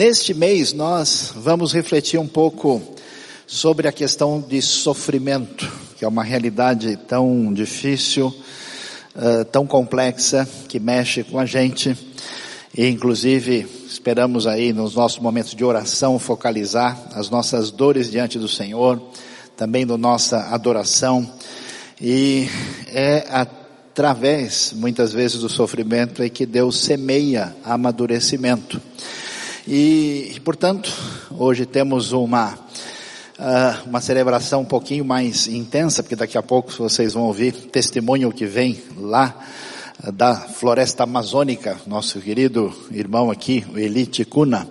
Neste mês nós vamos refletir um pouco sobre a questão de sofrimento, que é uma realidade tão difícil, uh, tão complexa, que mexe com a gente. E inclusive esperamos aí nos nossos momentos de oração focalizar as nossas dores diante do Senhor, também da nossa adoração. E é através, muitas vezes, do sofrimento é que Deus semeia amadurecimento. E, portanto, hoje temos uma, uh, uma celebração um pouquinho mais intensa, porque daqui a pouco vocês vão ouvir testemunho que vem lá uh, da floresta amazônica, nosso querido irmão aqui, o Eli Ticuna,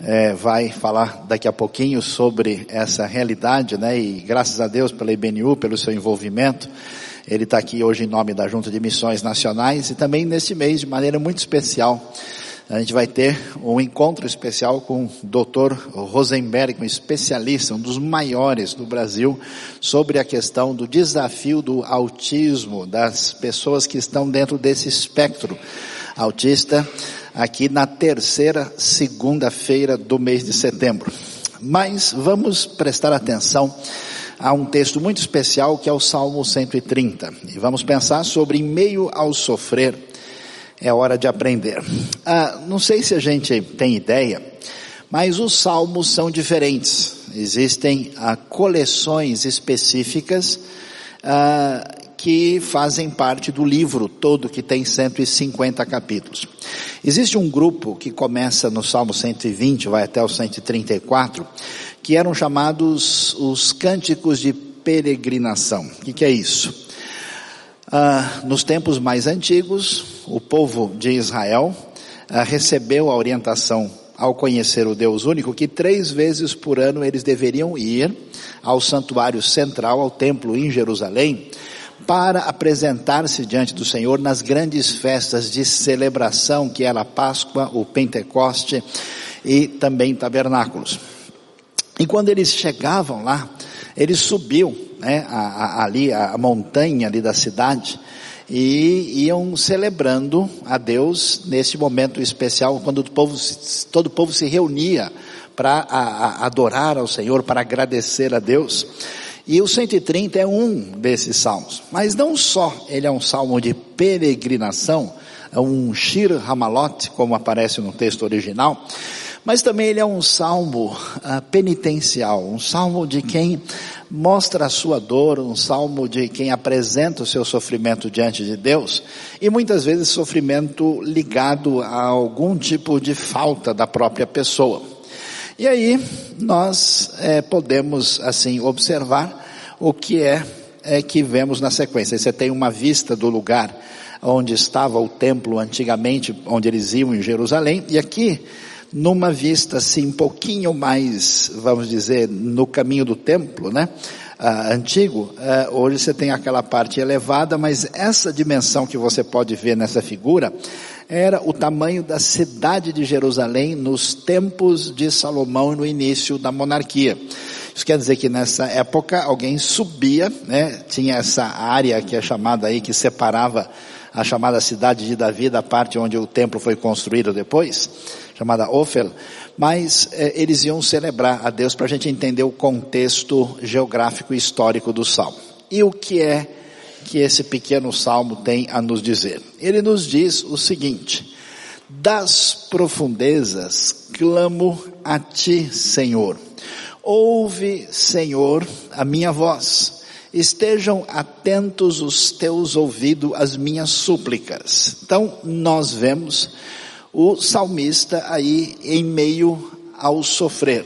é, vai falar daqui a pouquinho sobre essa realidade, né? E graças a Deus pela IBNU, pelo seu envolvimento, ele está aqui hoje em nome da Junta de Missões Nacionais e também neste mês de maneira muito especial a gente vai ter um encontro especial com o Dr. Rosenberg, um especialista, um dos maiores do Brasil, sobre a questão do desafio do autismo, das pessoas que estão dentro desse espectro autista, aqui na terceira segunda-feira do mês de setembro. Mas vamos prestar atenção a um texto muito especial que é o Salmo 130. E vamos pensar sobre em meio ao sofrer, é hora de aprender. Ah, não sei se a gente tem ideia, mas os salmos são diferentes. Existem ah, coleções específicas ah, que fazem parte do livro todo que tem 150 capítulos. Existe um grupo que começa no Salmo 120, vai até o 134, que eram chamados os cânticos de peregrinação. O que, que é isso? Ah, nos tempos mais antigos, o povo de Israel ah, recebeu a orientação ao conhecer o Deus único que três vezes por ano eles deveriam ir ao santuário central, ao templo em Jerusalém, para apresentar-se diante do Senhor nas grandes festas de celebração, que era a Páscoa, o Pentecoste e também tabernáculos. E quando eles chegavam lá, eles subiam né, a, a, ali a montanha ali da cidade e iam celebrando a Deus nesse momento especial quando o povo, todo o povo se reunia para adorar ao Senhor, para agradecer a Deus. E o 130 é um desses salmos. Mas não só ele é um salmo de peregrinação, é um Shir Hamalot, como aparece no texto original, mas também ele é um salmo uh, penitencial, um salmo de quem mostra a sua dor, um salmo de quem apresenta o seu sofrimento diante de Deus, e muitas vezes sofrimento ligado a algum tipo de falta da própria pessoa. E aí nós é, podemos assim observar o que é, é que vemos na sequência. Você tem uma vista do lugar onde estava o templo antigamente, onde eles iam em Jerusalém, e aqui numa vista assim um pouquinho mais, vamos dizer, no caminho do templo, né? Ah, antigo, ah, hoje você tem aquela parte elevada, mas essa dimensão que você pode ver nessa figura era o tamanho da cidade de Jerusalém nos tempos de Salomão no início da monarquia. Isso quer dizer que nessa época alguém subia, né? Tinha essa área que é chamada aí que separava a chamada cidade de Davi da parte onde o templo foi construído depois chamada Ofel, mas eh, eles iam celebrar a Deus para a gente entender o contexto geográfico e histórico do salmo. E o que é que esse pequeno salmo tem a nos dizer? Ele nos diz o seguinte: das profundezas clamo a ti, Senhor. Ouve, Senhor, a minha voz. Estejam atentos os teus ouvidos às minhas súplicas. Então, nós vemos o salmista aí em meio ao sofrer,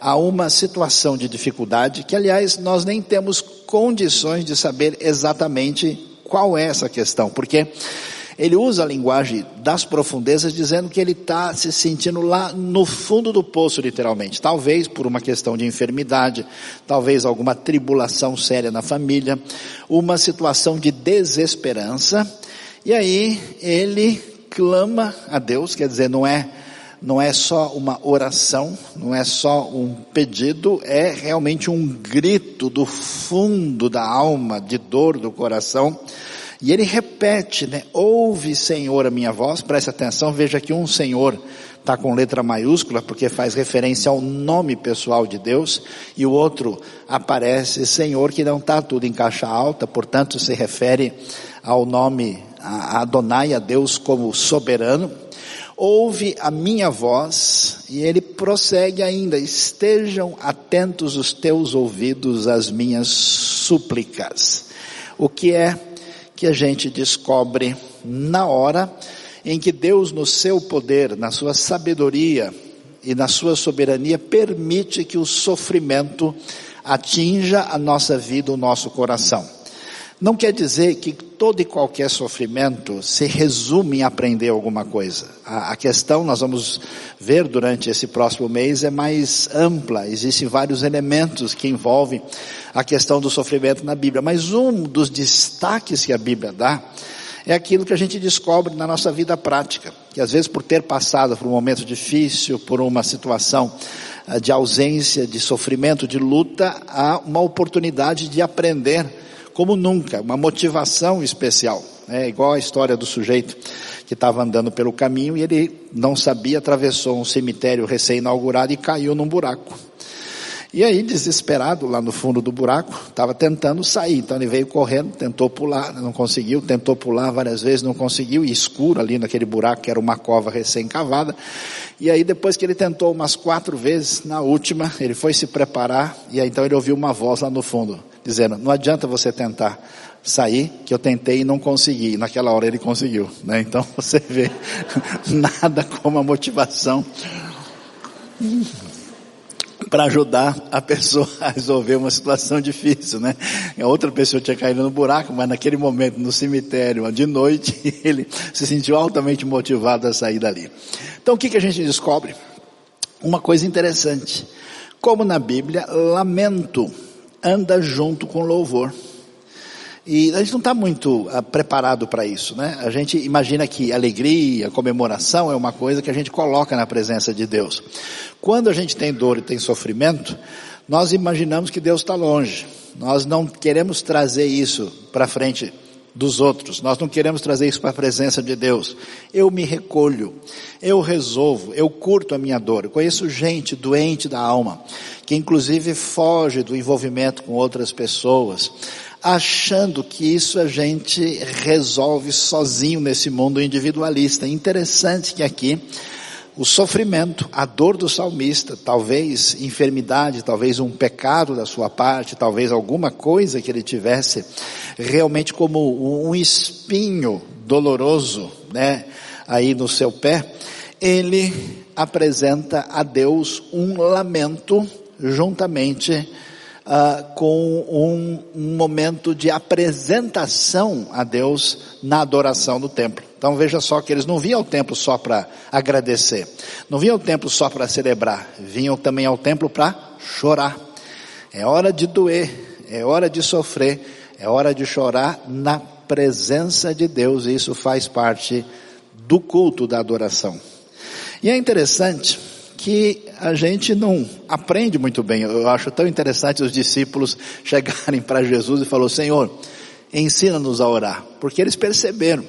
a uma situação de dificuldade que, aliás, nós nem temos condições de saber exatamente qual é essa questão, porque ele usa a linguagem das profundezas dizendo que ele está se sentindo lá no fundo do poço, literalmente. Talvez por uma questão de enfermidade, talvez alguma tribulação séria na família, uma situação de desesperança. E aí ele clama a Deus, quer dizer, não é não é só uma oração, não é só um pedido, é realmente um grito do fundo da alma, de dor do coração. E ele repete, né? Ouve, Senhor, a minha voz. Preste atenção, veja que um Senhor está com letra maiúscula, porque faz referência ao nome pessoal de Deus, e o outro aparece Senhor, que não está tudo em caixa alta, portanto se refere ao nome a Adonai, a Deus como soberano. Ouve a minha voz, e ele prossegue ainda, estejam atentos os teus ouvidos às minhas súplicas. O que é que a gente descobre na hora em que Deus, no seu poder, na sua sabedoria e na sua soberania, permite que o sofrimento atinja a nossa vida, o nosso coração. Não quer dizer que todo e qualquer sofrimento se resume em aprender alguma coisa. A, a, questão, nós vamos ver durante esse próximo mês, é mais ampla. Existem vários elementos que envolvem a questão do sofrimento na Bíblia. Mas um dos destaques que a Bíblia dá é aquilo que a gente descobre na nossa vida prática. Que às vezes por ter passado por um momento difícil, por uma situação ah, de ausência, de sofrimento, de luta, há uma oportunidade de aprender como nunca, uma motivação especial. É igual a história do sujeito que estava andando pelo caminho e ele não sabia, atravessou um cemitério recém-inaugurado e caiu num buraco. E aí, desesperado, lá no fundo do buraco, estava tentando sair. Então ele veio correndo, tentou pular, não conseguiu, tentou pular várias vezes, não conseguiu, e escuro ali naquele buraco, que era uma cova recém-cavada. E aí, depois que ele tentou umas quatro vezes, na última, ele foi se preparar, e aí então ele ouviu uma voz lá no fundo, dizendo, não adianta você tentar sair, que eu tentei e não consegui. Naquela hora ele conseguiu, né? Então você vê, nada como a motivação para ajudar a pessoa a resolver uma situação difícil, né? A outra pessoa tinha caído no buraco, mas naquele momento, no cemitério, de noite, ele se sentiu altamente motivado a sair dali. Então o que, que a gente descobre? Uma coisa interessante. Como na Bíblia, lamento anda junto com louvor. E a gente não está muito uh, preparado para isso, né? A gente imagina que alegria, comemoração é uma coisa que a gente coloca na presença de Deus. Quando a gente tem dor e tem sofrimento, nós imaginamos que Deus está longe. Nós não queremos trazer isso para frente dos outros. Nós não queremos trazer isso para a presença de Deus. Eu me recolho, eu resolvo, eu curto a minha dor. Eu conheço gente doente da alma, que inclusive foge do envolvimento com outras pessoas, achando que isso a gente resolve sozinho nesse mundo individualista. Interessante que aqui o sofrimento, a dor do salmista, talvez enfermidade, talvez um pecado da sua parte, talvez alguma coisa que ele tivesse realmente como um espinho doloroso, né, aí no seu pé, ele apresenta a Deus um lamento juntamente uh, com um, um momento de apresentação a Deus na adoração no templo. Então veja só que eles não vinham ao templo só para agradecer, não vinham ao templo só para celebrar, vinham também ao templo para chorar. É hora de doer, é hora de sofrer, é hora de chorar na presença de Deus, e isso faz parte do culto da adoração. E é interessante que a gente não aprende muito bem. Eu acho tão interessante os discípulos chegarem para Jesus e falar: Senhor, ensina-nos a orar, porque eles perceberam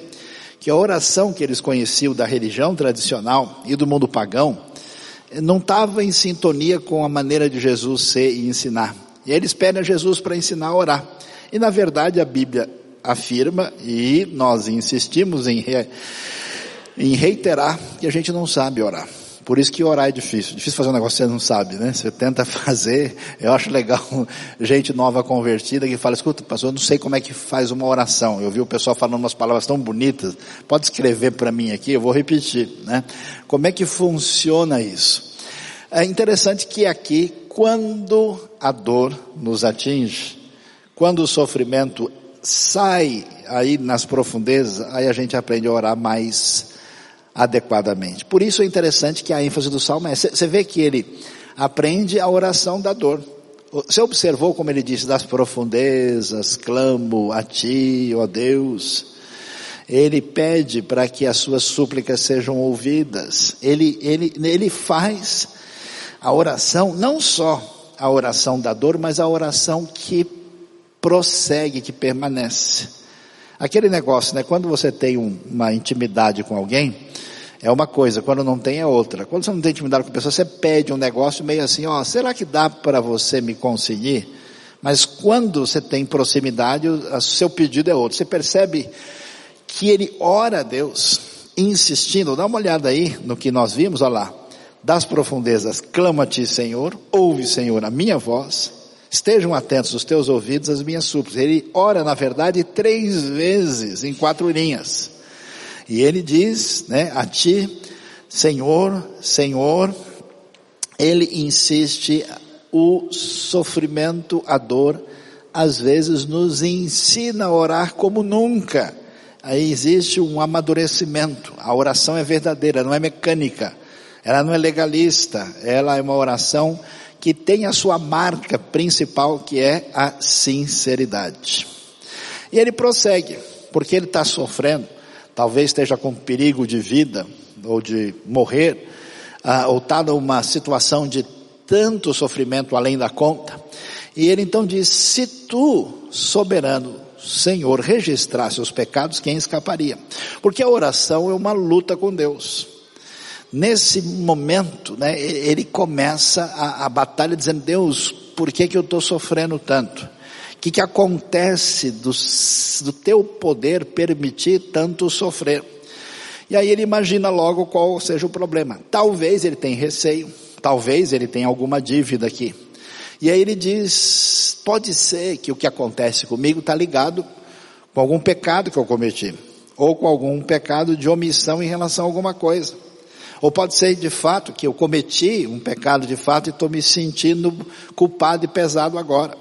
que a oração que eles conheciam da religião tradicional e do mundo pagão não estava em sintonia com a maneira de Jesus ser e ensinar. E eles pedem a Jesus para ensinar a orar. E na verdade a Bíblia afirma, e nós insistimos em, re, em reiterar, que a gente não sabe orar. Por isso que orar é difícil. Difícil fazer um negócio que você não sabe, né? Você tenta fazer. Eu acho legal gente nova convertida que fala, escuta, pastor, eu não sei como é que faz uma oração. Eu vi o pessoal falando umas palavras tão bonitas. Pode escrever para mim aqui, eu vou repetir, né? Como é que funciona isso? É interessante que aqui, quando a dor nos atinge, quando o sofrimento sai aí nas profundezas, aí a gente aprende a orar mais adequadamente. Por isso é interessante que a ênfase do salmo é, você vê que ele aprende a oração da dor. Você observou como ele disse, das profundezas, clamo a ti, ó Deus. Ele pede para que as suas súplicas sejam ouvidas. Ele, ele, ele faz a oração, não só a oração da dor, mas a oração que prossegue, que permanece. Aquele negócio, né? Quando você tem um, uma intimidade com alguém, é uma coisa, quando não tem é outra. Quando você não tem intimidade com a pessoa, você pede um negócio meio assim, ó, será que dá para você me conseguir? Mas quando você tem proximidade, o seu pedido é outro. Você percebe que ele ora a Deus, insistindo, dá uma olhada aí no que nós vimos, olha lá. Das profundezas, clama-te, Senhor, ouve, Senhor, a minha voz, estejam atentos os teus ouvidos às minhas súplicas. Ele ora, na verdade, três vezes, em quatro linhas. E ele diz, né, a ti, Senhor, Senhor, ele insiste, o sofrimento, a dor, às vezes nos ensina a orar como nunca. Aí existe um amadurecimento. A oração é verdadeira, não é mecânica. Ela não é legalista. Ela é uma oração que tem a sua marca principal, que é a sinceridade. E ele prossegue, porque ele está sofrendo talvez esteja com perigo de vida ou de morrer, ah, ou está numa situação de tanto sofrimento além da conta. E ele então diz: Se tu, soberano Senhor, registrasse os pecados, quem escaparia? Porque a oração é uma luta com Deus. Nesse momento, né, ele começa a, a batalha dizendo: Deus, por que, que eu estou sofrendo tanto? que, que acontece do, do teu poder permitir tanto sofrer? E aí ele imagina logo qual seja o problema. Talvez ele tenha receio, talvez ele tenha alguma dívida aqui. E aí ele diz: pode ser que o que acontece comigo está ligado com algum pecado que eu cometi, ou com algum pecado de omissão em relação a alguma coisa. Ou pode ser de fato que eu cometi um pecado de fato e estou me sentindo culpado e pesado agora.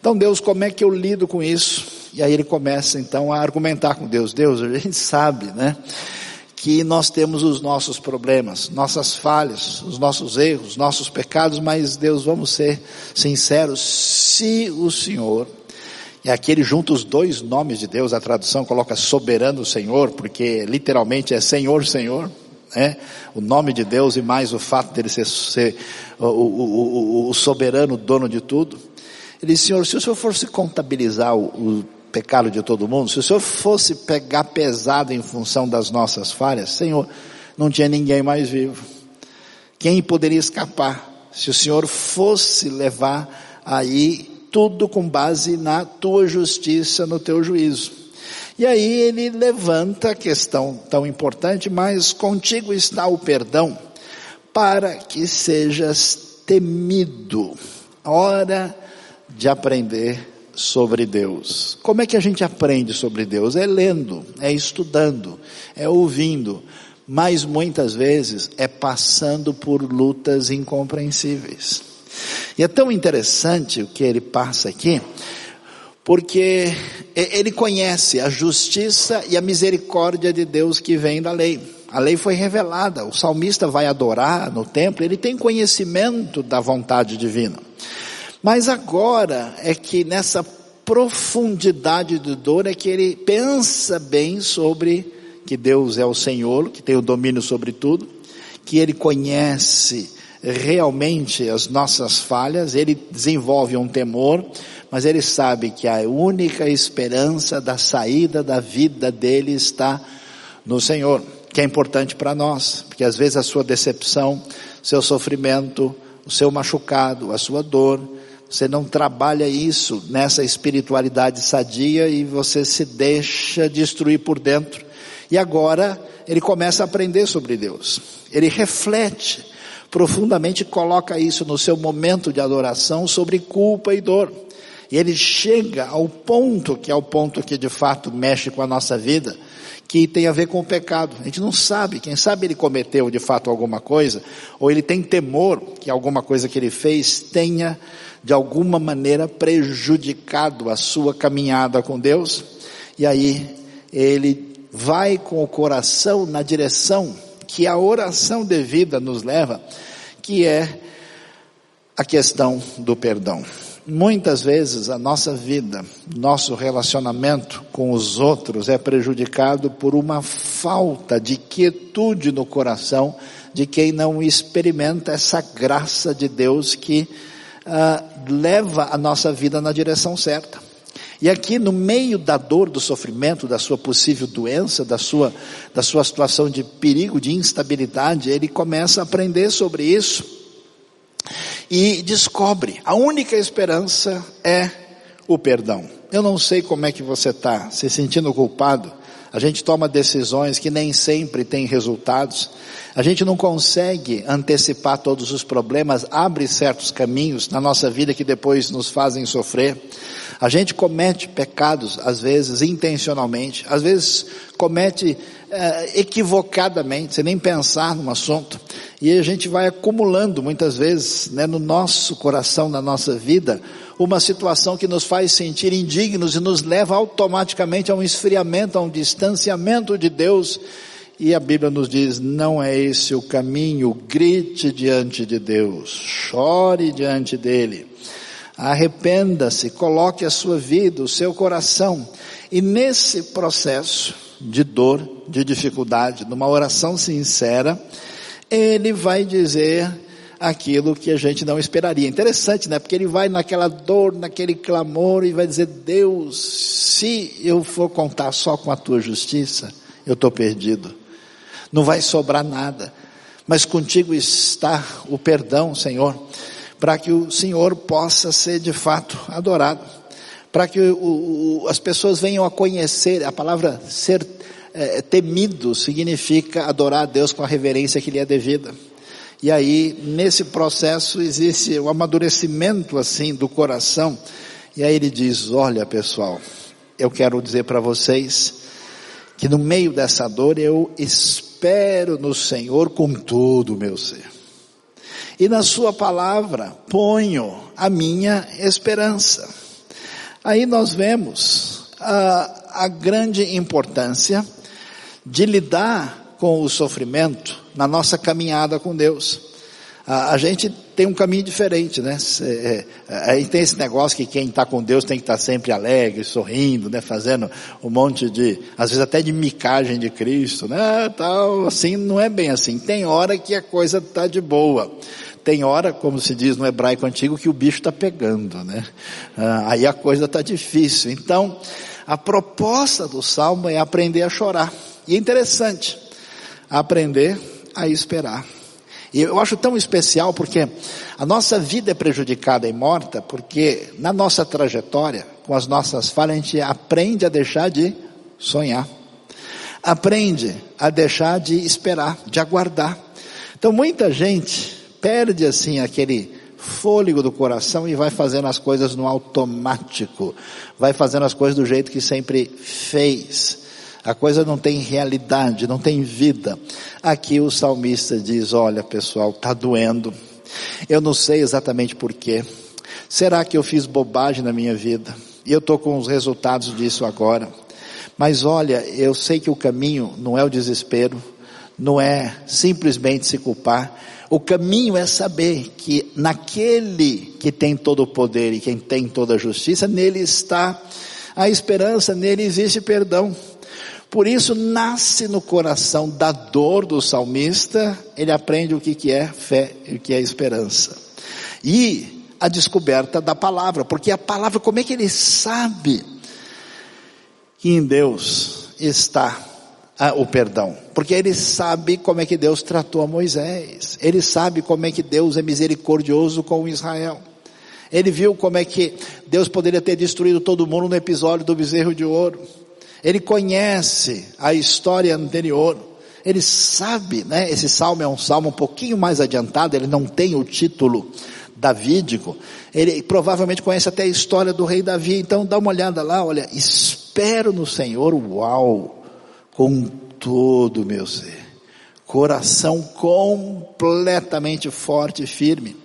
Então Deus, como é que eu lido com isso? E aí ele começa então a argumentar com Deus. Deus, a gente sabe, né? Que nós temos os nossos problemas, nossas falhas, os nossos erros, nossos pecados, mas Deus, vamos ser sinceros, se o Senhor, e aqui ele junta os dois nomes de Deus, a tradução coloca soberano Senhor, porque literalmente é Senhor, Senhor, né? o nome de Deus e mais o fato dele ser, ser o, o, o, o soberano dono de tudo. Ele disse, Senhor, se o Senhor fosse contabilizar o, pecado de todo mundo, se o Senhor fosse pegar pesado em função das nossas falhas, Senhor, não tinha ninguém mais vivo. Quem poderia escapar? Se o Senhor fosse levar aí tudo com base na tua justiça, no teu juízo. E aí ele levanta a questão tão importante, mas contigo está o perdão para que sejas temido. Ora, de aprender sobre Deus. Como é que a gente aprende sobre Deus? É lendo, é estudando, é ouvindo, mas muitas vezes é passando por lutas incompreensíveis. E é tão interessante o que ele passa aqui, porque ele conhece a justiça e a misericórdia de Deus que vem da lei. A lei foi revelada, o salmista vai adorar no templo, ele tem conhecimento da vontade divina. Mas agora é que nessa profundidade de dor é que ele pensa bem sobre que Deus é o Senhor, que tem o domínio sobre tudo, que ele conhece realmente as nossas falhas, ele desenvolve um temor, mas ele sabe que a única esperança da saída da vida dele está no Senhor, que é importante para nós, porque às vezes a sua decepção, seu sofrimento, o seu machucado, a sua dor, você não trabalha isso nessa espiritualidade sadia e você se deixa destruir por dentro. E agora ele começa a aprender sobre Deus. Ele reflete profundamente, coloca isso no seu momento de adoração sobre culpa e dor. E ele chega ao ponto, que é o ponto que de fato mexe com a nossa vida, que tem a ver com o pecado. A gente não sabe, quem sabe ele cometeu de fato alguma coisa, ou ele tem temor que alguma coisa que ele fez tenha de alguma maneira prejudicado a sua caminhada com Deus, e aí ele vai com o coração na direção que a oração devida nos leva, que é a questão do perdão. Muitas vezes a nossa vida, nosso relacionamento com os outros é prejudicado por uma falta de quietude no coração de quem não experimenta essa graça de Deus que uh, leva a nossa vida na direção certa. E aqui no meio da dor, do sofrimento, da sua possível doença, da sua, da sua situação de perigo, de instabilidade, ele começa a aprender sobre isso e descobre, a única esperança é o perdão. Eu não sei como é que você está, se sentindo culpado, a gente toma decisões que nem sempre têm resultados, a gente não consegue antecipar todos os problemas, abre certos caminhos na nossa vida que depois nos fazem sofrer. A gente comete pecados, às vezes intencionalmente, às vezes comete é, equivocadamente, sem nem pensar no assunto. E a gente vai acumulando muitas vezes né, no nosso coração, na nossa vida, uma situação que nos faz sentir indignos e nos leva automaticamente a um esfriamento, a um distanciamento de Deus. E a Bíblia nos diz: não é esse o caminho, grite diante de Deus, chore diante dele, arrependa-se, coloque a sua vida, o seu coração, e nesse processo, de dor, de dificuldade, numa oração sincera, ele vai dizer aquilo que a gente não esperaria. Interessante, né? Porque ele vai naquela dor, naquele clamor e vai dizer: Deus, se eu for contar só com a tua justiça, eu estou perdido. Não vai sobrar nada. Mas contigo está o perdão, Senhor, para que o Senhor possa ser de fato adorado para que o, o, as pessoas venham a conhecer, a palavra ser é, temido significa adorar a Deus com a reverência que lhe é devida. E aí, nesse processo, existe o amadurecimento assim do coração. E aí ele diz: Olha, pessoal, eu quero dizer para vocês que no meio dessa dor eu espero no Senhor com todo o meu ser. E na Sua palavra ponho a minha esperança. Aí nós vemos a, a grande importância de lidar com o sofrimento na nossa caminhada com Deus. A, a gente tem um caminho diferente, né? É, aí tem esse negócio que quem está com Deus tem que estar tá sempre alegre, sorrindo, né? Fazendo um monte de, às vezes até de micagem de Cristo, né? Tal, assim, não é bem assim. Tem hora que a coisa está de boa. Tem hora, como se diz no hebraico antigo, que o bicho está pegando, né? Ah, aí a coisa está difícil. Então, a proposta do salmo é aprender a chorar. E é interessante, aprender a esperar. E eu acho tão especial porque a nossa vida é prejudicada e morta porque na nossa trajetória, com as nossas falhas, a gente aprende a deixar de sonhar. Aprende a deixar de esperar, de aguardar. Então muita gente perde assim aquele fôlego do coração e vai fazendo as coisas no automático, vai fazendo as coisas do jeito que sempre fez. A coisa não tem realidade, não tem vida. Aqui o salmista diz: Olha, pessoal, tá doendo. Eu não sei exatamente porquê. Será que eu fiz bobagem na minha vida? E eu estou com os resultados disso agora. Mas olha, eu sei que o caminho não é o desespero, não é simplesmente se culpar, o caminho é saber que naquele que tem todo o poder e quem tem toda a justiça, nele está a esperança, nele existe perdão. Por isso nasce no coração da dor do salmista, ele aprende o que, é fé e o que é esperança. E a descoberta da palavra, porque a palavra, como é que ele sabe que em Deus está ah, o perdão, porque ele sabe como é que Deus tratou a Moisés, ele sabe como é que Deus é misericordioso com Israel. Ele viu como é que Deus poderia ter destruído todo mundo no episódio do bezerro de ouro. Ele conhece a história anterior. Ele sabe, né? Esse salmo é um salmo um pouquinho mais adiantado, ele não tem o título davídico. Ele provavelmente conhece até a história do rei Davi. Então dá uma olhada lá, olha, espero no Senhor, uau com todo o meu ser. Coração completamente forte e firme.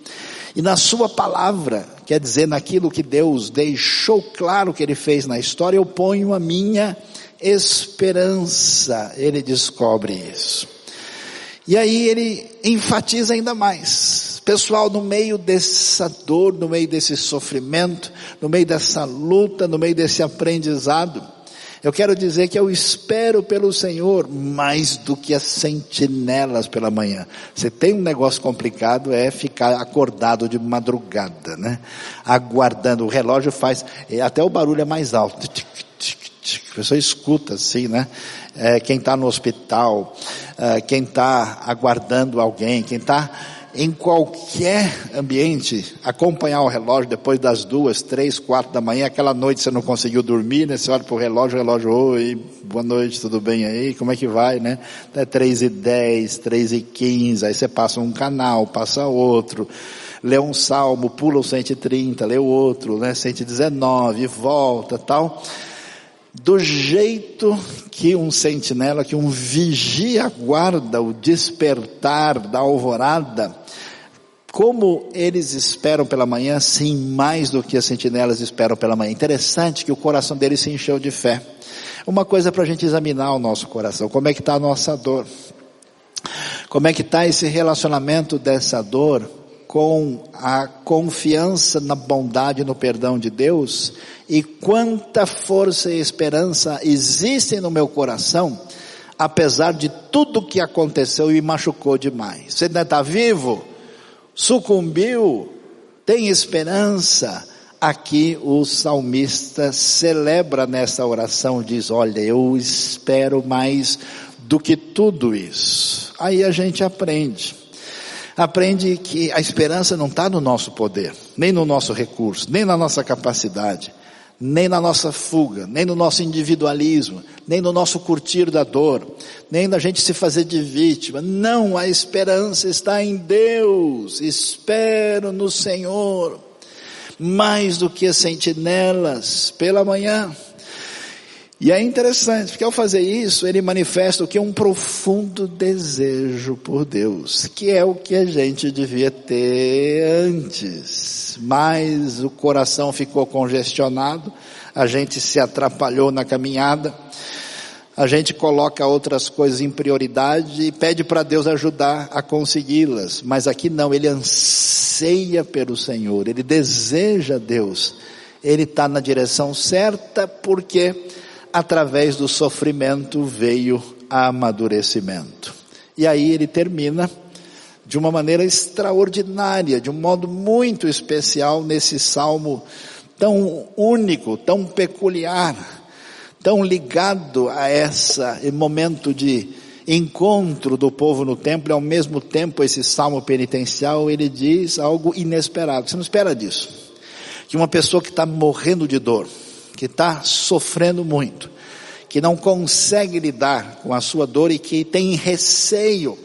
E na sua palavra, quer dizer, naquilo que Deus deixou claro que Ele fez na história, eu ponho a minha esperança. Ele descobre isso. E aí ele enfatiza ainda mais. Pessoal, no meio dessa dor, no meio desse sofrimento, no meio dessa luta, no meio desse aprendizado, Eu quero dizer que eu espero pelo Senhor mais do que as sentinelas pela manhã. Você tem um negócio complicado é ficar acordado de madrugada, né? Aguardando. O relógio faz, até o barulho é mais alto. A pessoa escuta assim, né? É, quem está no hospital, é, quem está aguardando alguém, quem está em qualquer ambiente, acompanhar o relógio depois das duas, três, quatro da manhã, aquela noite você não conseguiu dormir, né? Você olha para o relógio, o relógio, oi, boa noite, tudo bem aí? Como é que vai, né? É três e dez, três e quinze, aí você passa um canal, passa outro, lê um salmo, pula o 130, lê o outro, né? 119, volta, tal do jeito que um sentinela, que um vigia guarda o despertar da alvorada, como eles esperam pela manhã, sim, mais do que as sentinelas esperam pela manhã. Interessante que o coração deles se encheu de fé. Uma coisa para a gente examinar o nosso coração, como é que está a nossa dor? Como é que está esse relacionamento dessa dor com a confiança na bondade e no perdão de Deus e quanta força e esperança existem no meu coração, apesar de tudo que aconteceu e me machucou demais. Você ainda está vivo? Sucumbiu? Tem esperança? Aqui o salmista celebra nessa oração, diz: Olha, eu espero mais do que tudo isso. Aí a gente aprende aprende que a esperança não está no nosso poder, nem no nosso recurso, nem na nossa capacidade nem na nossa fuga, nem no nosso individualismo, nem no nosso curtir da dor, nem na gente se fazer de vítima. Não, a esperança está em Deus. Espero no Senhor. Mais do que as sentinelas pela manhã. E é interessante, porque ao fazer isso, ele manifesta o que é um profundo desejo por Deus, que é o que a gente devia ter antes. Mas o coração ficou congestionado, a gente se atrapalhou na caminhada, a gente coloca outras coisas em prioridade e pede para Deus ajudar a consegui-las. Mas aqui não, ele anseia pelo Senhor, ele deseja Deus, ele está na direção certa porque através do sofrimento veio amadurecimento. E aí ele termina de uma maneira extraordinária, de um modo muito especial nesse salmo tão único, tão peculiar, tão ligado a esse momento de encontro do povo no templo, e ao mesmo tempo esse salmo penitencial, ele diz algo inesperado. Você não espera disso. Que uma pessoa que está morrendo de dor, que está sofrendo muito, que não consegue lidar com a sua dor e que tem receio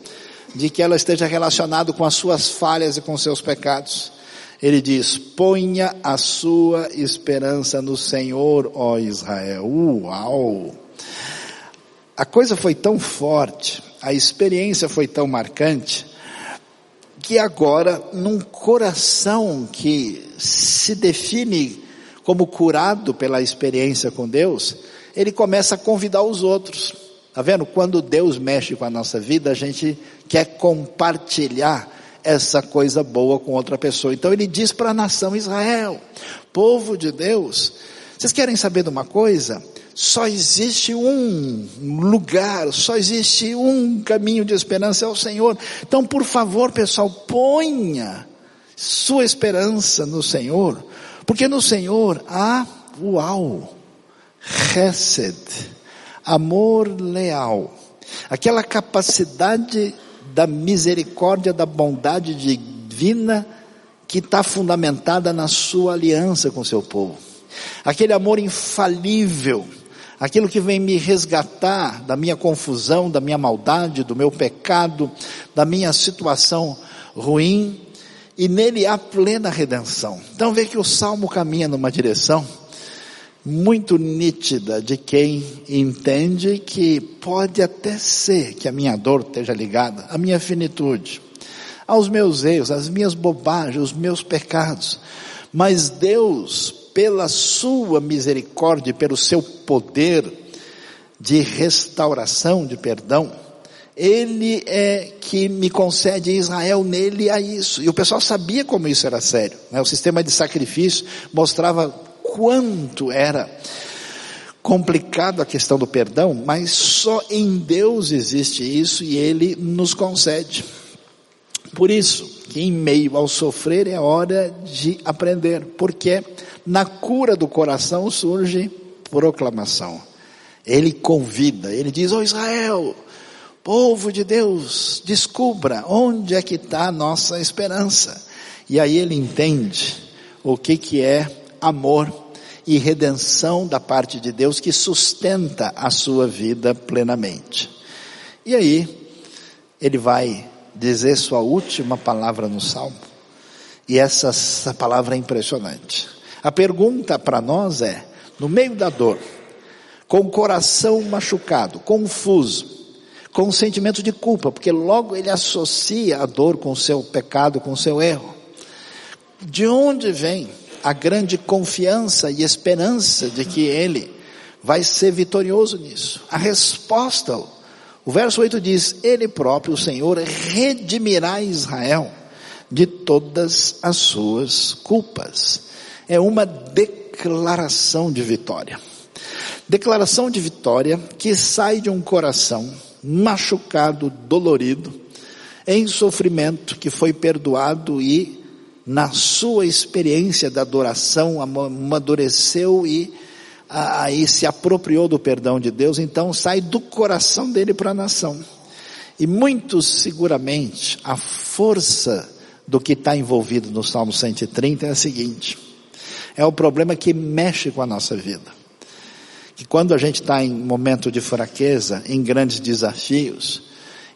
de que ela esteja relacionada com as suas falhas e com seus pecados. Ele diz: ponha a sua esperança no Senhor, ó Israel. Uau! A coisa foi tão forte, a experiência foi tão marcante, que agora, num coração que se define como curado pela experiência com Deus, ele começa a convidar os outros. Tá vendo? Quando Deus mexe com a nossa vida, a gente quer compartilhar essa coisa boa com outra pessoa. Então ele diz para a nação Israel, povo de Deus, vocês querem saber de uma coisa? Só existe um lugar, só existe um caminho de esperança, é o Senhor. Então, por favor, pessoal, ponha sua esperança no Senhor, porque no Senhor há, uau, Chesed, amor leal, aquela capacidade da misericórdia, da bondade divina que está fundamentada na sua aliança com seu povo. Aquele amor infalível, aquilo que vem me resgatar da minha confusão, da minha maldade, do meu pecado, da minha situação ruim, e nele há plena redenção. Então vê que o salmo caminha numa direção muito nítida de quem entende que pode até ser que a minha dor esteja ligada à minha finitude, aos meus erros, às minhas bobagens, os meus pecados. Mas Deus, pela sua misericórdia, pelo seu poder de restauração, de perdão, ele é que me concede Israel nele a isso. E o pessoal sabia como isso era sério. Né? O sistema de sacrifício mostrava quanto era complicado a questão do perdão, mas só em Deus existe isso e Ele nos concede. Por isso, que em meio ao sofrer é hora de aprender, porque na cura do coração surge proclamação. Ele convida, ele diz: Ó oh Israel, povo de Deus, descubra onde é que está a nossa esperança. E aí ele entende o que que é amor e redenção da parte de Deus que sustenta a sua vida plenamente. E aí, ele vai dizer sua última palavra no Salmo. E essa, essa palavra é impressionante. A pergunta para nós é: no meio da dor, com o coração machucado, confuso, com um sentimento de culpa, porque logo ele associa a dor com o seu pecado, com o seu erro. De onde vem a grande confiança e esperança de que ele vai ser vitorioso nisso. A resposta, o verso 8 diz: Ele próprio, o Senhor, redimirá Israel de todas as suas culpas. É uma declaração de vitória. Declaração de vitória que sai de um coração machucado, dolorido, em sofrimento, que foi perdoado e na sua experiência da adoração, amadureceu e aí se apropriou do perdão de Deus, então sai do coração dele para a nação. E muitos seguramente, a força do que está envolvido no Salmo 130 é a seguinte: é o problema que mexe com a nossa vida. Que quando a gente está em momento de fraqueza, em grandes desafios,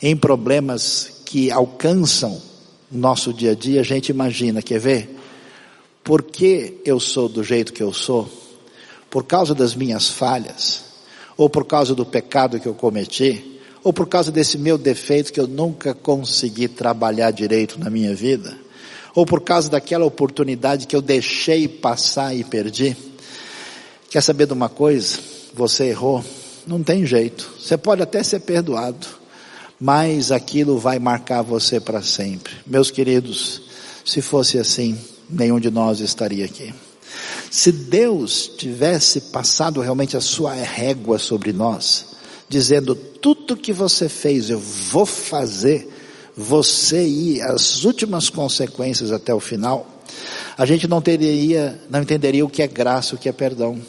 em problemas que alcançam nosso dia a dia, a gente imagina, quer ver? Por que eu sou do jeito que eu sou? Por causa das minhas falhas? Ou por causa do pecado que eu cometi? Ou por causa desse meu defeito que eu nunca consegui trabalhar direito na minha vida? Ou por causa daquela oportunidade que eu deixei passar e perdi? Quer saber de uma coisa? Você errou, não tem jeito. Você pode até ser perdoado mas aquilo vai marcar você para sempre. Meus queridos, se fosse assim, nenhum de nós estaria aqui. Se Deus tivesse passado realmente a sua régua sobre nós, dizendo tudo que você fez eu vou fazer, você ir as últimas consequências até o final, a gente não teria, não entenderia o que é graça, o que é perdão.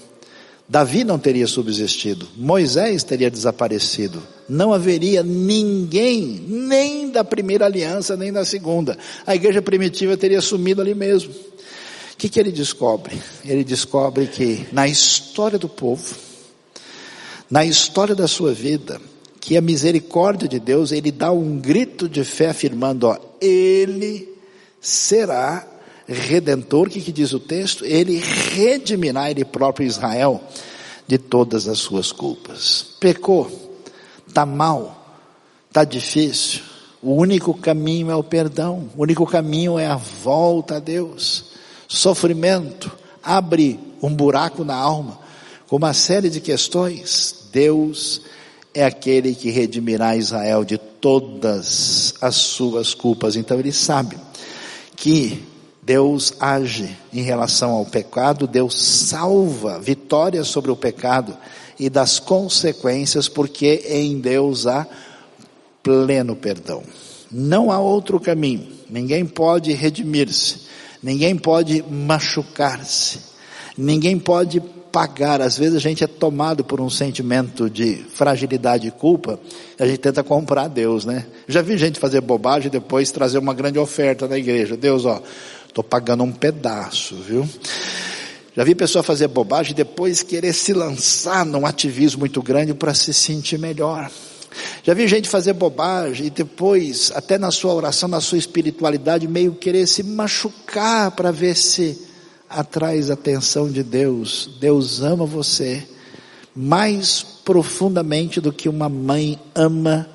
Davi não teria subsistido, Moisés teria desaparecido, não haveria ninguém, nem da primeira aliança, nem da segunda. A igreja primitiva teria sumido ali mesmo. O que, que ele descobre? Ele descobre que na história do povo, na história da sua vida, que a misericórdia de Deus, ele dá um grito de fé afirmando, ó, ele será redentor, o que, que diz o texto? Ele redimirá ele próprio Israel de todas as suas culpas. Pecou, está mal, está difícil. O único caminho é o perdão, o único caminho é a volta a Deus. Sofrimento abre um buraco na alma, com uma série de questões. Deus é aquele que redimirá Israel de todas as suas culpas. Então ele sabe que Deus age em relação ao pecado, Deus salva, vitória sobre o pecado e das consequências, porque em Deus há pleno perdão. Não há outro caminho. Ninguém pode redimir-se, ninguém pode machucar-se, ninguém pode pagar. Às vezes a gente é tomado por um sentimento de fragilidade e culpa, a gente tenta comprar Deus, né? Já vi gente fazer bobagem e depois trazer uma grande oferta na igreja. Deus, ó, Estou pagando um pedaço, viu? Já vi pessoa fazer bobagem e depois querer se lançar num ativismo muito grande para se sentir melhor. Já vi gente fazer bobagem e depois, até na sua oração, na sua espiritualidade, meio querer se machucar para ver se atrai a atenção de Deus. Deus ama você mais profundamente do que uma mãe ama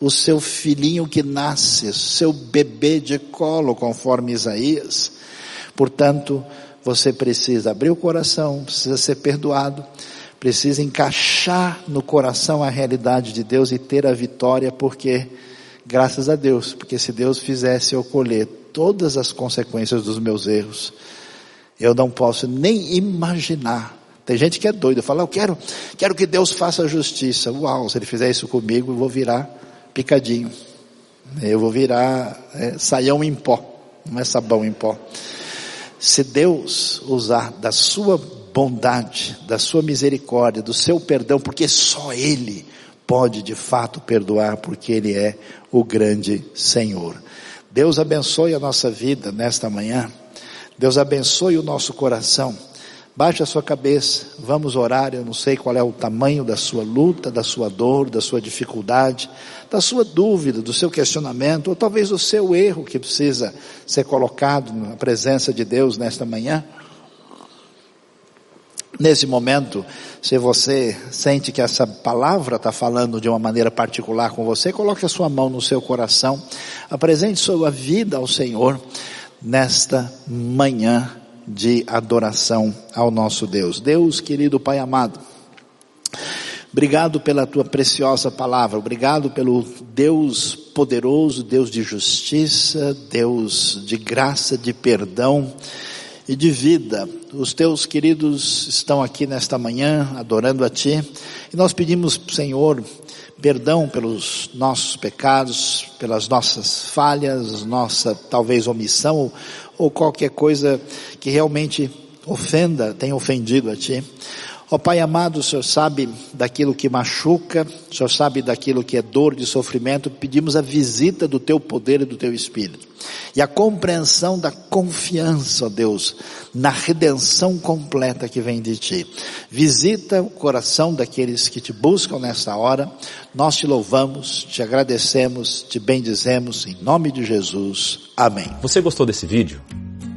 o seu filhinho que nasce, seu bebê de colo, conforme Isaías. Portanto, você precisa abrir o coração, precisa ser perdoado, precisa encaixar no coração a realidade de Deus e ter a vitória, porque, graças a Deus, porque se Deus fizesse eu colher todas as consequências dos meus erros, eu não posso nem imaginar Tem gente que é doido, fala, eu quero, quero que Deus faça justiça. Uau, se ele fizer isso comigo, eu vou virar picadinho. Eu vou virar é, saião em pó, não é sabão em pó. Se Deus usar da sua bondade, da sua misericórdia, do seu perdão, porque só Ele pode de fato perdoar, porque Ele é o grande Senhor. Deus abençoe a nossa vida nesta manhã. Deus abençoe o nosso coração. Baixe a sua cabeça, vamos orar. Eu não sei qual é o tamanho da sua luta, da sua dor, da sua dificuldade, da sua dúvida, do seu questionamento, ou talvez do seu erro que precisa ser colocado na presença de Deus nesta manhã. Nesse momento, se você sente que essa palavra está falando de uma maneira particular com você, coloque a sua mão no seu coração, apresente sua vida ao Senhor nesta manhã de adoração ao nosso Deus. Deus, querido Pai amado, obrigado pela tua preciosa palavra, obrigado pelo Deus poderoso, Deus de justiça, Deus de graça, de perdão e de vida. Os teus queridos estão aqui nesta manhã adorando a Ti e nós pedimos, Senhor, perdão pelos nossos pecados, pelas nossas falhas, nossa talvez omissão ou qualquer coisa que realmente ofenda, tenha ofendido a Ti. Ó Pai amado, o Senhor sabe daquilo que machuca, o Senhor sabe daquilo que é dor de sofrimento, pedimos a visita do Teu poder e do Teu Espírito. E a compreensão da confiança, ó Deus, na redenção completa que vem de Ti. Visita o coração daqueles que Te buscam nesta hora. Nós Te louvamos, Te agradecemos, Te bendizemos, em nome de Jesus. Amém. Você gostou desse vídeo?